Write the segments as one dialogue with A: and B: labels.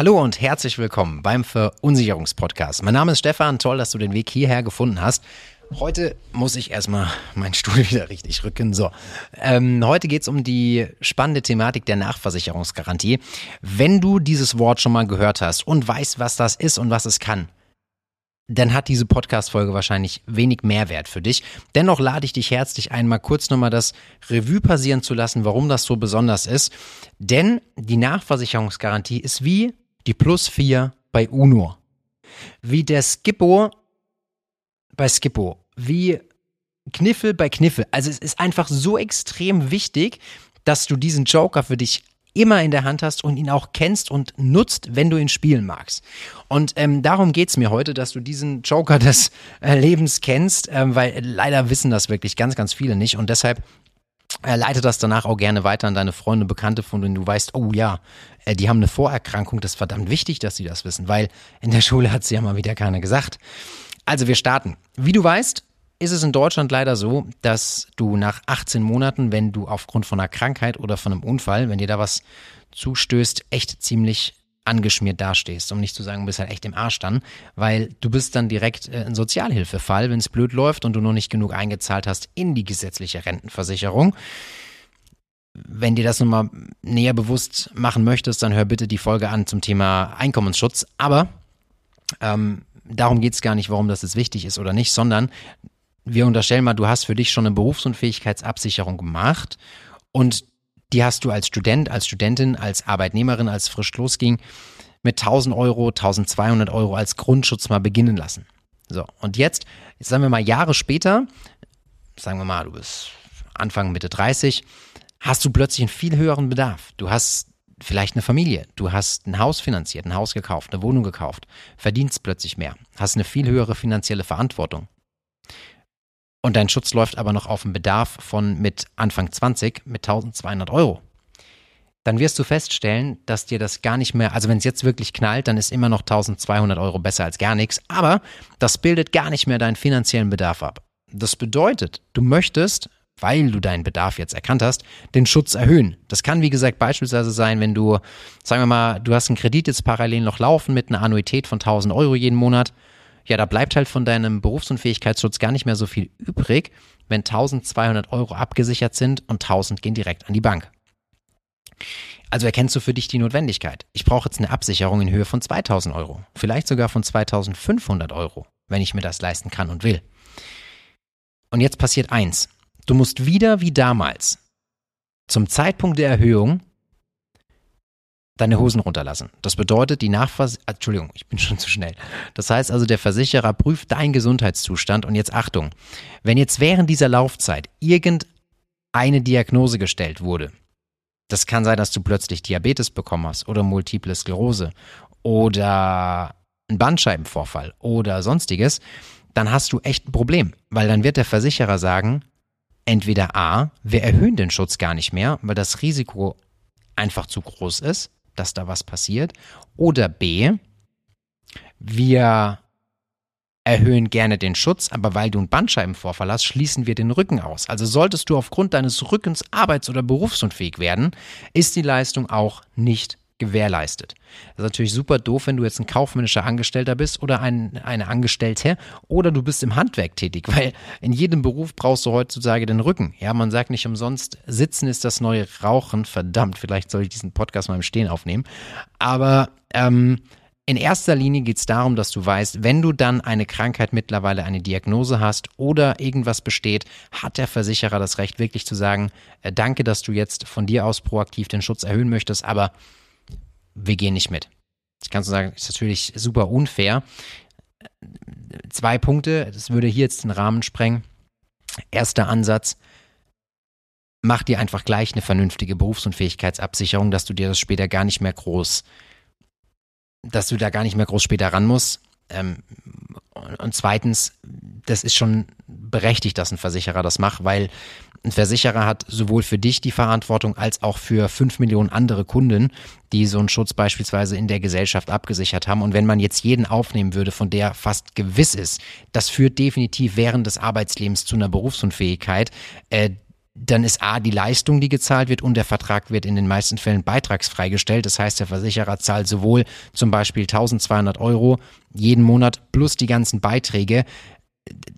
A: Hallo und herzlich willkommen beim Verunsicherungspodcast. Mein Name ist Stefan, toll, dass du den Weg hierher gefunden hast. Heute muss ich erstmal meinen Stuhl wieder richtig rücken. So, ähm, heute geht's um die spannende Thematik der Nachversicherungsgarantie. Wenn du dieses Wort schon mal gehört hast und weißt, was das ist und was es kann, dann hat diese Podcast-Folge wahrscheinlich wenig Mehrwert für dich. Dennoch lade ich dich herzlich ein, mal kurz nochmal das Revue passieren zu lassen, warum das so besonders ist. Denn die Nachversicherungsgarantie ist wie die Plus 4 bei UNO. Wie der Skippo bei Skippo. Wie Kniffel bei Kniffel. Also es ist einfach so extrem wichtig, dass du diesen Joker für dich immer in der Hand hast und ihn auch kennst und nutzt, wenn du ihn spielen magst. Und ähm, darum geht's mir heute, dass du diesen Joker des äh, Lebens kennst, ähm, weil leider wissen das wirklich ganz, ganz viele nicht. Und deshalb leite das danach auch gerne weiter an deine Freunde, Bekannte, von denen du weißt, oh ja, äh, die haben eine Vorerkrankung. Das ist verdammt wichtig, dass sie das wissen, weil in der Schule hat sie ja mal wieder keiner gesagt. Also wir starten. Wie du weißt, ist es in Deutschland leider so, dass du nach 18 Monaten, wenn du aufgrund von einer Krankheit oder von einem Unfall, wenn dir da was zustößt, echt ziemlich angeschmiert dastehst, um nicht zu sagen, du bist halt echt im Arsch dann, weil du bist dann direkt äh, ein Sozialhilfefall, wenn es blöd läuft und du noch nicht genug eingezahlt hast in die gesetzliche Rentenversicherung. Wenn dir das nun mal näher bewusst machen möchtest, dann hör bitte die Folge an zum Thema Einkommensschutz. Aber ähm, darum geht es gar nicht, warum das jetzt wichtig ist oder nicht, sondern wir unterstellen mal, du hast für dich schon eine Berufsunfähigkeitsabsicherung gemacht und die hast du als Student, als Studentin, als Arbeitnehmerin, als frisch losging, mit 1000 Euro, 1200 Euro als Grundschutz mal beginnen lassen. So, und jetzt, jetzt sagen wir mal Jahre später, sagen wir mal, du bist Anfang, Mitte 30, hast du plötzlich einen viel höheren Bedarf. Du hast vielleicht eine Familie, du hast ein Haus finanziert, ein Haus gekauft, eine Wohnung gekauft, verdienst plötzlich mehr, hast eine viel höhere finanzielle Verantwortung. Und dein Schutz läuft aber noch auf einen Bedarf von mit Anfang 20 mit 1200 Euro. Dann wirst du feststellen, dass dir das gar nicht mehr, also wenn es jetzt wirklich knallt, dann ist immer noch 1200 Euro besser als gar nichts, aber das bildet gar nicht mehr deinen finanziellen Bedarf ab. Das bedeutet, du möchtest, weil du deinen Bedarf jetzt erkannt hast, den Schutz erhöhen. Das kann, wie gesagt, beispielsweise sein, wenn du, sagen wir mal, du hast einen Kredit jetzt parallel noch laufen mit einer Annuität von 1000 Euro jeden Monat ja, da bleibt halt von deinem Berufsunfähigkeitsschutz gar nicht mehr so viel übrig, wenn 1200 Euro abgesichert sind und 1000 gehen direkt an die Bank. Also erkennst du für dich die Notwendigkeit. Ich brauche jetzt eine Absicherung in Höhe von 2000 Euro, vielleicht sogar von 2500 Euro, wenn ich mir das leisten kann und will. Und jetzt passiert eins. Du musst wieder wie damals zum Zeitpunkt der Erhöhung deine Hosen runterlassen. Das bedeutet, die Nachvers Entschuldigung, ich bin schon zu schnell. Das heißt also, der Versicherer prüft deinen Gesundheitszustand und jetzt Achtung, wenn jetzt während dieser Laufzeit irgendeine Diagnose gestellt wurde, das kann sein, dass du plötzlich Diabetes bekommen hast oder multiple Sklerose oder einen Bandscheibenvorfall oder sonstiges, dann hast du echt ein Problem, weil dann wird der Versicherer sagen, entweder A, wir erhöhen den Schutz gar nicht mehr, weil das Risiko einfach zu groß ist, dass da was passiert. Oder B, wir erhöhen gerne den Schutz, aber weil du einen Bandscheibenvorfall hast, schließen wir den Rücken aus. Also solltest du aufgrund deines Rückens arbeits- oder berufsunfähig werden, ist die Leistung auch nicht gewährleistet. Das ist natürlich super doof, wenn du jetzt ein kaufmännischer Angestellter bist oder ein, eine Angestellte oder du bist im Handwerk tätig, weil in jedem Beruf brauchst du heutzutage den Rücken. Ja, man sagt nicht umsonst, Sitzen ist das neue Rauchen. Verdammt, vielleicht soll ich diesen Podcast mal im Stehen aufnehmen. Aber ähm, in erster Linie geht es darum, dass du weißt, wenn du dann eine Krankheit mittlerweile eine Diagnose hast oder irgendwas besteht, hat der Versicherer das Recht wirklich zu sagen, äh, danke, dass du jetzt von dir aus proaktiv den Schutz erhöhen möchtest, aber wir gehen nicht mit. Ich kann so sagen, ist natürlich super unfair. Zwei Punkte, das würde hier jetzt den Rahmen sprengen. Erster Ansatz, mach dir einfach gleich eine vernünftige Berufsunfähigkeitsabsicherung, dass du dir das später gar nicht mehr groß, dass du da gar nicht mehr groß später ran musst. Ähm, und zweitens, das ist schon berechtigt, dass ein Versicherer das macht, weil ein Versicherer hat sowohl für dich die Verantwortung als auch für fünf Millionen andere Kunden, die so einen Schutz beispielsweise in der Gesellschaft abgesichert haben. Und wenn man jetzt jeden aufnehmen würde, von der fast gewiss ist, das führt definitiv während des Arbeitslebens zu einer Berufsunfähigkeit, äh, dann ist A, die Leistung, die gezahlt wird und der Vertrag wird in den meisten Fällen beitragsfrei gestellt. Das heißt, der Versicherer zahlt sowohl zum Beispiel 1200 Euro jeden Monat plus die ganzen Beiträge.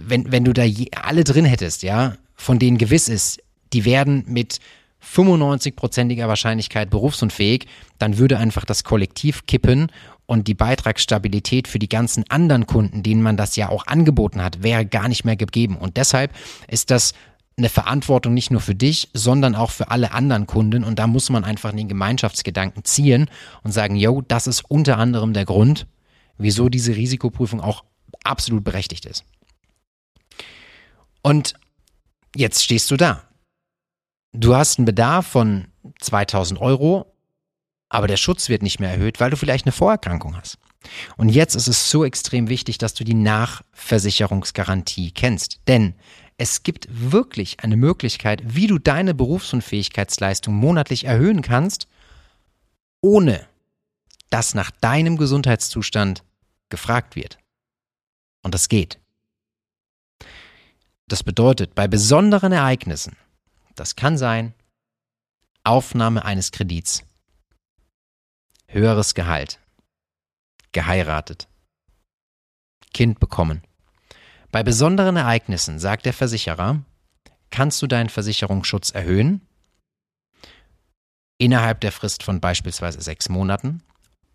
A: Wenn, wenn du da je, alle drin hättest, ja, von denen gewiss ist, die werden mit 95-prozentiger Wahrscheinlichkeit berufsunfähig, dann würde einfach das Kollektiv kippen und die Beitragsstabilität für die ganzen anderen Kunden, denen man das ja auch angeboten hat, wäre gar nicht mehr gegeben. Und deshalb ist das eine Verantwortung nicht nur für dich, sondern auch für alle anderen Kunden. Und da muss man einfach den Gemeinschaftsgedanken ziehen und sagen, yo, das ist unter anderem der Grund, wieso diese Risikoprüfung auch absolut berechtigt ist. Und jetzt stehst du da. Du hast einen Bedarf von 2000 Euro, aber der Schutz wird nicht mehr erhöht, weil du vielleicht eine Vorerkrankung hast. Und jetzt ist es so extrem wichtig, dass du die Nachversicherungsgarantie kennst. Denn es gibt wirklich eine Möglichkeit, wie du deine Berufsunfähigkeitsleistung monatlich erhöhen kannst, ohne dass nach deinem Gesundheitszustand gefragt wird. Und das geht. Das bedeutet, bei besonderen Ereignissen, das kann sein, Aufnahme eines Kredits, höheres Gehalt, geheiratet, Kind bekommen, bei besonderen Ereignissen, sagt der Versicherer, kannst du deinen Versicherungsschutz erhöhen. Innerhalb der Frist von beispielsweise sechs Monaten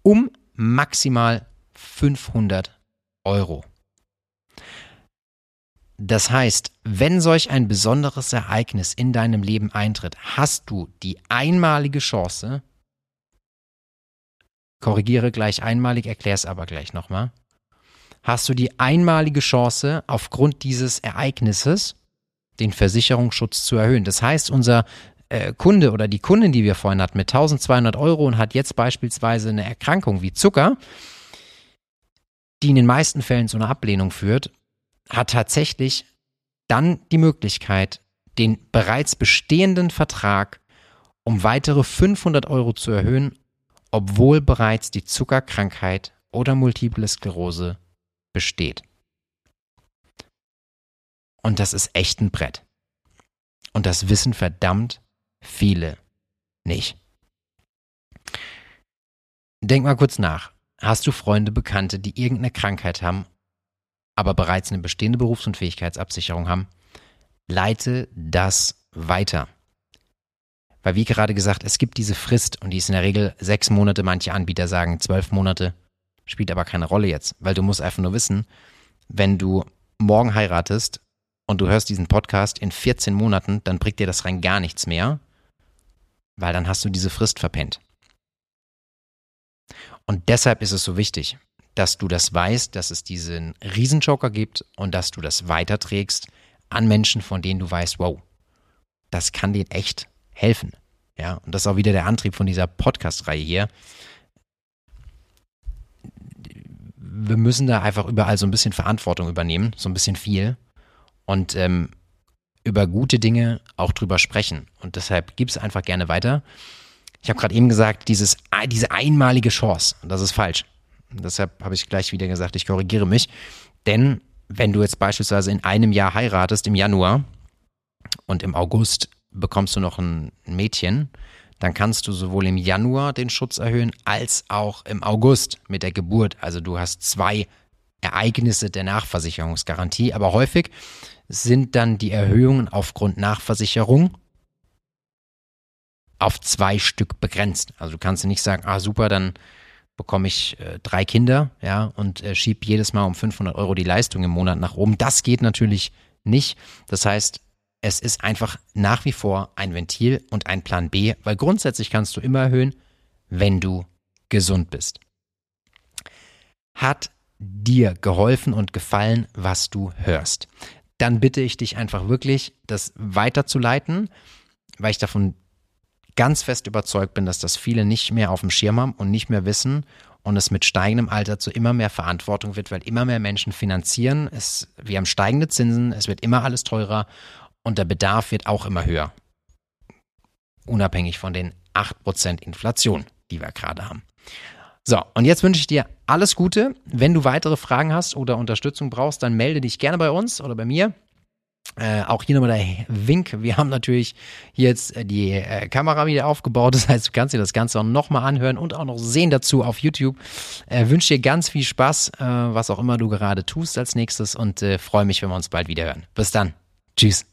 A: um maximal 500 Euro. Das heißt, wenn solch ein besonderes Ereignis in deinem Leben eintritt, hast du die einmalige Chance, korrigiere gleich einmalig, erkläre es aber gleich nochmal, hast du die einmalige Chance, aufgrund dieses Ereignisses den Versicherungsschutz zu erhöhen. Das heißt, unser äh, Kunde oder die Kundin, die wir vorhin hatten, mit 1200 Euro und hat jetzt beispielsweise eine Erkrankung wie Zucker, die in den meisten Fällen zu einer Ablehnung führt, hat tatsächlich dann die Möglichkeit, den bereits bestehenden Vertrag um weitere 500 Euro zu erhöhen, obwohl bereits die Zuckerkrankheit oder multiple Sklerose besteht. Und das ist echt ein Brett. Und das wissen verdammt viele nicht. Denk mal kurz nach. Hast du Freunde, Bekannte, die irgendeine Krankheit haben, aber bereits eine bestehende Berufs- und Fähigkeitsabsicherung haben? Leite das weiter. Weil wie gerade gesagt, es gibt diese Frist und die ist in der Regel sechs Monate. Manche Anbieter sagen zwölf Monate. Spielt aber keine Rolle jetzt, weil du musst einfach nur wissen, wenn du morgen heiratest und du hörst diesen Podcast in 14 Monaten, dann bringt dir das rein gar nichts mehr, weil dann hast du diese Frist verpennt. Und deshalb ist es so wichtig, dass du das weißt, dass es diesen Riesenjoker gibt und dass du das weiterträgst an Menschen, von denen du weißt, wow, das kann denen echt helfen. Ja, und das ist auch wieder der Antrieb von dieser Podcast-Reihe hier, wir müssen da einfach überall so ein bisschen Verantwortung übernehmen, so ein bisschen viel und ähm, über gute Dinge auch drüber sprechen. Und deshalb gib es einfach gerne weiter. Ich habe gerade eben gesagt, dieses, diese einmalige Chance, das ist falsch. Und deshalb habe ich gleich wieder gesagt, ich korrigiere mich. Denn wenn du jetzt beispielsweise in einem Jahr heiratest, im Januar und im August bekommst du noch ein Mädchen, dann kannst du sowohl im Januar den Schutz erhöhen als auch im August mit der Geburt. Also du hast zwei Ereignisse der Nachversicherungsgarantie, aber häufig sind dann die Erhöhungen aufgrund Nachversicherung auf zwei Stück begrenzt. Also du kannst nicht sagen, ah super, dann bekomme ich äh, drei Kinder, ja, und äh, schieb jedes Mal um 500 Euro die Leistung im Monat nach oben. Das geht natürlich nicht. Das heißt, es ist einfach nach wie vor ein Ventil und ein Plan B, weil grundsätzlich kannst du immer erhöhen, wenn du gesund bist. Hat dir geholfen und gefallen, was du hörst? Dann bitte ich dich einfach wirklich, das weiterzuleiten, weil ich davon ganz fest überzeugt bin, dass das viele nicht mehr auf dem Schirm haben und nicht mehr wissen und es mit steigendem Alter zu immer mehr Verantwortung wird, weil immer mehr Menschen finanzieren. Es, wir haben steigende Zinsen, es wird immer alles teurer und der Bedarf wird auch immer höher. Unabhängig von den 8% Inflation, die wir gerade haben. So, und jetzt wünsche ich dir alles Gute. Wenn du weitere Fragen hast oder Unterstützung brauchst, dann melde dich gerne bei uns oder bei mir. Äh, auch hier nochmal der Wink. Wir haben natürlich jetzt äh, die äh, Kamera wieder aufgebaut. Das heißt, du kannst dir das Ganze auch nochmal anhören und auch noch sehen dazu auf YouTube. Äh, wünsche dir ganz viel Spaß, äh, was auch immer du gerade tust als nächstes und äh, freue mich, wenn wir uns bald wieder hören. Bis dann. Tschüss.